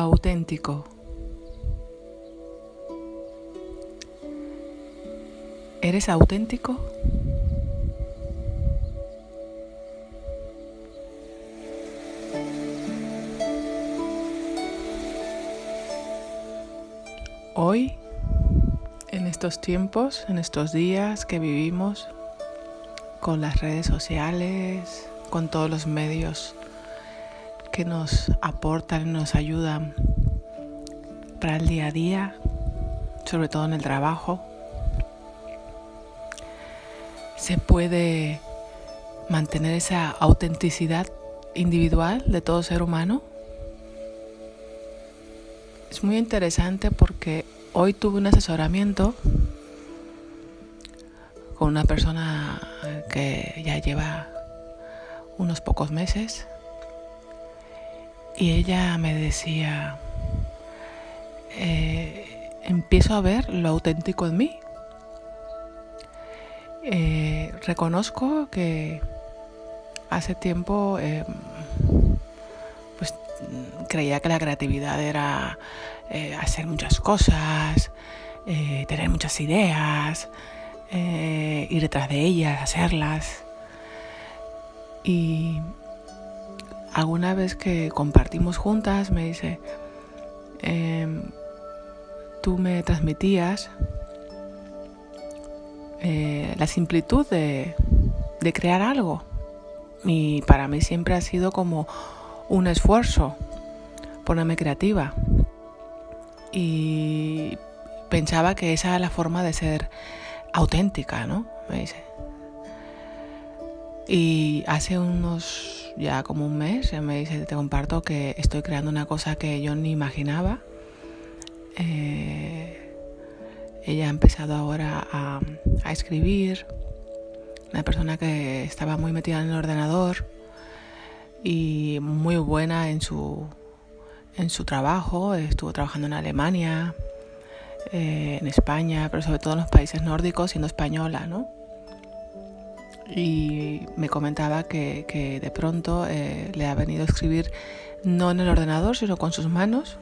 auténtico. ¿Eres auténtico? Hoy, en estos tiempos, en estos días que vivimos, con las redes sociales, con todos los medios que nos aportan nos ayudan para el día a día, sobre todo en el trabajo. Se puede mantener esa autenticidad individual de todo ser humano. Es muy interesante porque hoy tuve un asesoramiento con una persona que ya lleva unos pocos meses y ella me decía, eh, empiezo a ver lo auténtico en mí. Eh, reconozco que hace tiempo eh, pues creía que la creatividad era hacer muchas cosas, tener muchas ideas, ir detrás de ellas, hacerlas. Y alguna vez que compartimos juntas me dice, em, tú me transmitías eh, la simplitud de, de crear algo. Y para mí siempre ha sido como un esfuerzo ponerme creativa. Y pensaba que esa era la forma de ser auténtica, ¿no? Me dice. Y hace unos ya como un mes, me dice, te comparto que estoy creando una cosa que yo ni imaginaba. Eh, ella ha empezado ahora a, escribir, una persona que estaba muy metida en el ordenador y muy buena en su, en su trabajo, estuvo trabajando en Alemania, eh, en España, pero sobre todo en los países nórdicos, siendo española, ¿no? Y me comentaba que, de pronto eh, le ha venido a escribir no en el ordenador, sino con sus manos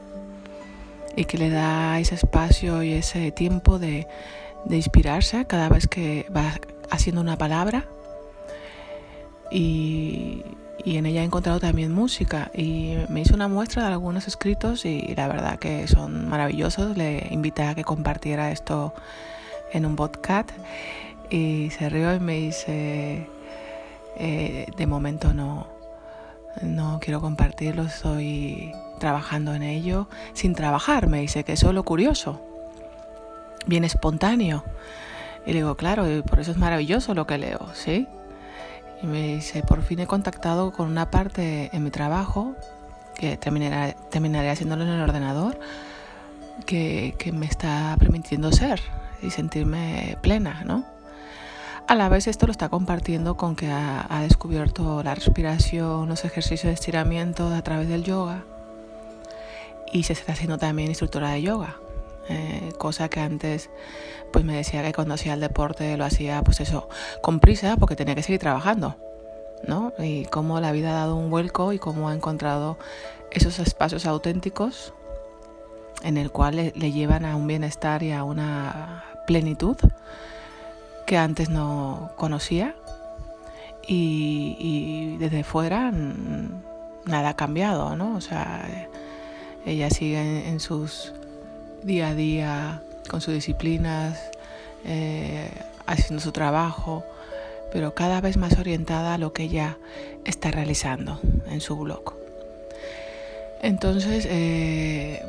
y que le da ese espacio y ese tiempo de, inspirarse cada vez que va haciendo una palabra y, en ella he encontrado también música y me hizo una muestra de algunos escritos y la verdad que son maravillosos. Le invité a que compartiera esto en un podcast y se rió y me dice, eh, de momento no, no quiero compartirlo, estoy trabajando en ello sin trabajar, me dice que es lo curioso, bien espontáneo. Y le digo, claro, por eso es maravilloso lo que leo, ¿sí? Y me dice, por fin he contactado con una parte en mi trabajo, que terminaré, terminaré haciéndolo en el ordenador, que, que me está permitiendo ser y sentirme plena, ¿no? A la vez esto lo está compartiendo con que ha, descubierto la respiración, los ejercicios de estiramiento a través del yoga y se está haciendo también instructora de yoga. Eh, cosa que antes pues me decía que cuando hacía el deporte lo hacía pues eso con prisa porque tenía que seguir trabajando ¿no? y cómo la vida ha dado un vuelco y cómo ha encontrado esos espacios auténticos en el cual le llevan a un bienestar y a una plenitud que antes no conocía y, desde fuera nada ha cambiado, ¿no? O sea, ella sigue en, sus día a día con sus disciplinas, eh, haciendo su trabajo, pero cada vez más orientada a lo que ella está realizando en su blog. Entonces, eh,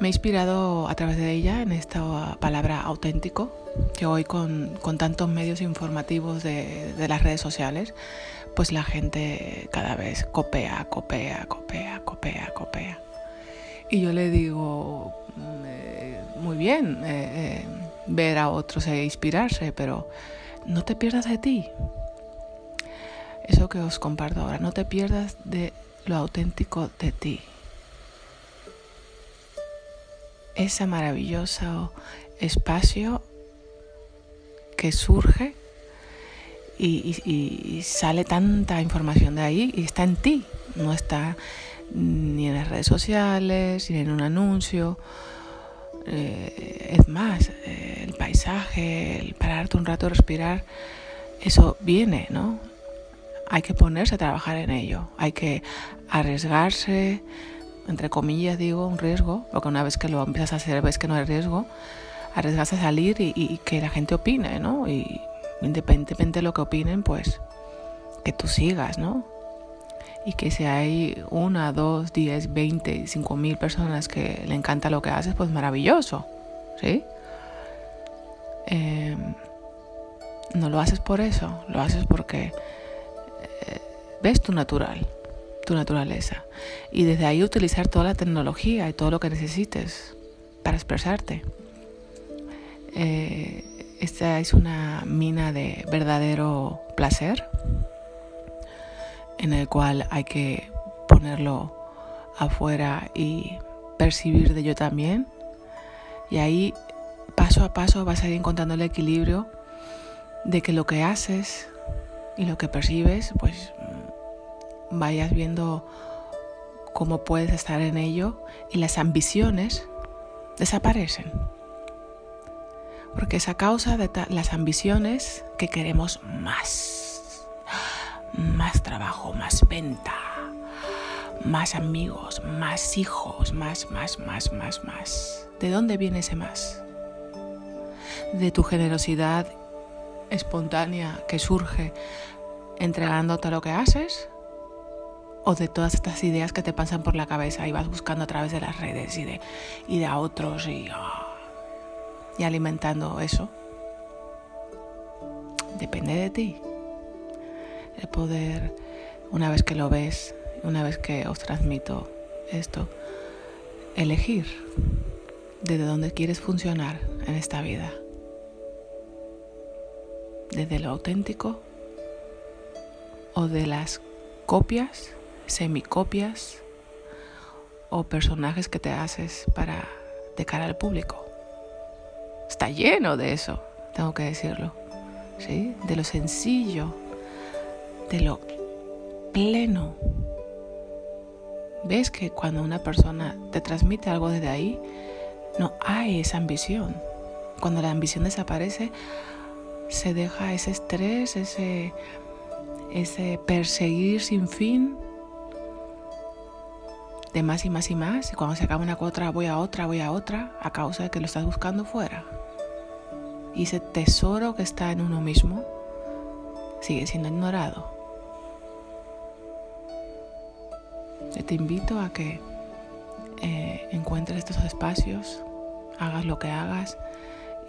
me he inspirado a través de ella en esta palabra auténtico, que hoy con, tantos medios informativos de, las redes sociales, pues la gente cada vez copia, copia, copia, copia, copia. Y yo le digo, mm, eh, muy bien eh, eh, ver a otros e inspirarse, pero no te pierdas de ti. Eso que os comparto ahora, no te pierdas de lo auténtico de ti ese maravilloso espacio que surge y, sale tanta información de ahí y está en ti, no está ni en las redes sociales, ni en un anuncio. Eh, es más, eh, el paisaje, el pararte un rato, respirar, eso viene, ¿no? Hay que ponerse a trabajar en ello, hay que arriesgarse, entre comillas digo, un riesgo, porque una vez que lo empiezas a hacer ves que no hay riesgo, arriesgarse a salir y, y que la gente opine, ¿no? Y independientemente de lo que opinen, pues que tú sigas, ¿no? y que si hay una, dos, diez, veinte, cinco mil personas que le encanta lo que haces, pues maravilloso, ¿sí? Em, no lo haces por eso, lo haces porque eh, ves tu natural, tu naturaleza. Y desde ahí utilizar toda la tecnología y todo lo que necesites para expresarte. Eh, esta es una mina de verdadero placer en el cual hay que ponerlo afuera y percibir de ello también. Y ahí paso a paso vas a ir encontrando el equilibrio de que lo que haces y lo que percibes, pues vayas viendo cómo puedes estar en ello y las ambiciones desaparecen. Porque es a causa de las ambiciones que queremos más más trabajo, más venta, más amigos, más hijos, más, más, más, más, más. ¿De dónde viene ese más? De tu generosidad espontánea que surge entregándote lo que haces o de todas estas ideas que te pasan por la cabeza y vas buscando a través de las redes y de, y de a otros y, ah, y alimentando eso. Depende de ti el poder, una vez que lo ves, una vez que os transmito esto, elegir desde dónde quieres funcionar en esta vida. Desde lo auténtico o de las copias, semicopias o personajes que te haces para de cara al público. Está lleno de eso, tengo que decirlo. ¿Sí? De lo sencillo de lo pleno. Ves que cuando una persona te transmite algo desde ahí, no hay esa ambición. Cuando la ambición desaparece, se deja ese estrés, ese, ese perseguir sin fin de más y más y más. Y cuando se acaba una otra, voy a otra, voy a otra, a causa de que lo estás buscando fuera. Y ese tesoro que está en uno mismo sigue siendo ignorado. Te invito a que eh, encuentres estos espacios, hagas lo que hagas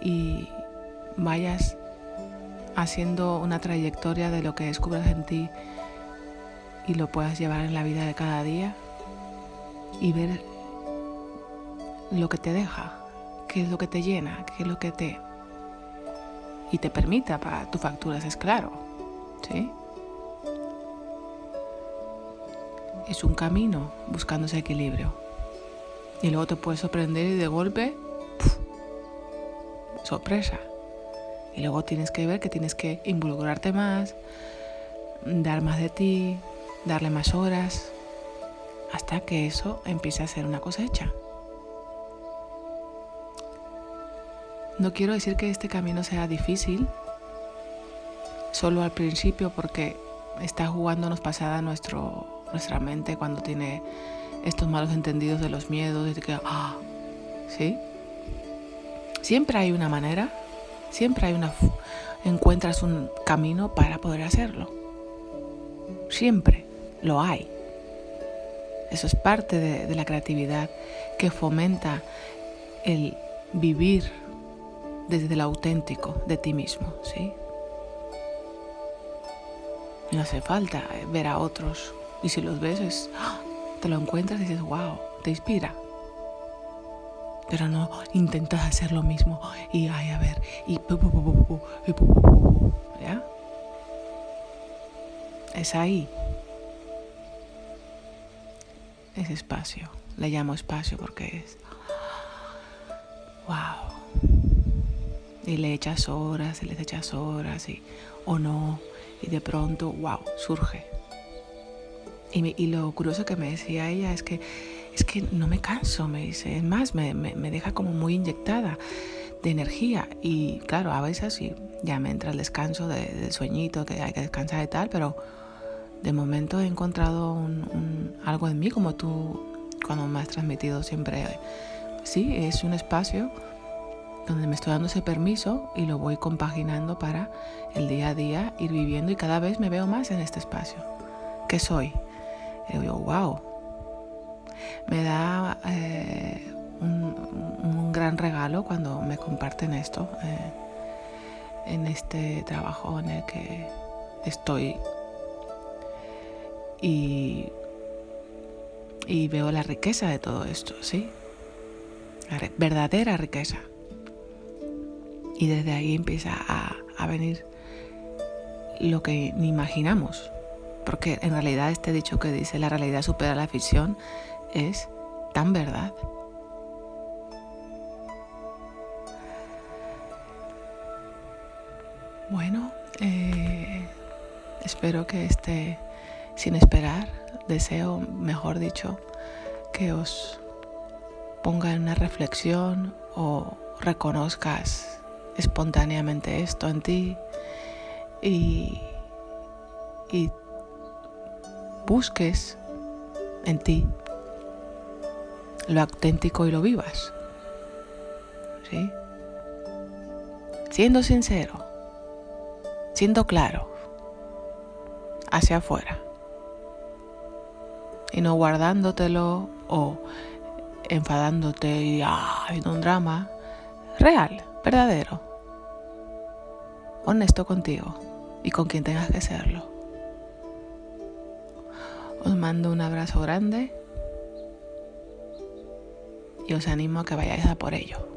y vayas haciendo una trayectoria de lo que descubras en ti y lo puedas llevar en la vida de cada día y ver lo que te deja, qué es lo que te llena, qué es lo que te y te permita para tu factura, es claro, ¿sí? es un camino buscando ese equilibrio. Y luego te puedes sorprender y de golpe, sorpresa. Y luego tienes que ver que tienes que involucrarte más, dar más de ti, darle más horas, hasta que eso empiece a ser una cosecha. No quiero decir que este camino sea difícil, solo al principio porque está jugándonos pasada nuestra mente cuando tiene estos malos entendidos de los miedos, de que, ah, ¿sí? Siempre hay una manera, siempre hay una, encuentras un camino para poder hacerlo. Siempre lo hay. Eso es parte de, la creatividad que fomenta el vivir desde el auténtico de ti mismo, ¿sí? No hace falta ver a otros y si los ves, ¡ah! te lo encuentras y dices, wow, te inspira. Pero no intentas hacer lo mismo y, ay, a ver, y... ¿Ya? Es ahí. Ese espacio. Le llamo espacio porque es... ¡Wow! Y le echas horas, y le echas horas, y, o no, y de pronto, wow, surge Y, lo curioso que me decía ella es que es que no me canso, me dice. Es más, me, me, deja como muy inyectada de energía. Y claro, a veces sí, ya me entra el descanso del sueñito, que hay que descansar y tal, pero de momento he encontrado algo en mí, como tú cuando me has transmitido siempre. Sí, es un espacio donde me estoy dando ese permiso y lo voy compaginando para el día a día ir viviendo y cada vez me veo más en este espacio. ¿Qué soy? Y digo, wow. Me da eh, un, gran regalo cuando me comparten esto, eh, en este trabajo en el que estoy y, y veo la riqueza de todo esto, ¿sí? Verdadera riqueza. Y desde ahí empieza a, a venir lo que ni imaginamos. Porque en realidad este dicho que dice la realidad supera la ficción es tan verdad. Bueno, eh, espero que esté sin esperar, deseo, mejor dicho, que os ponga en una reflexión o reconozcas espontáneamente esto en ti y, busques en ti lo auténtico y lo vivas. ¿Sí? Siendo sincero, siendo claro, hacia afuera y no guardándotelo o enfadándote y haciendo un drama real, verdadero, honesto contigo y con quien tengas que serlo. Os mando un abrazo grande y os animo a que vayáis a por ello.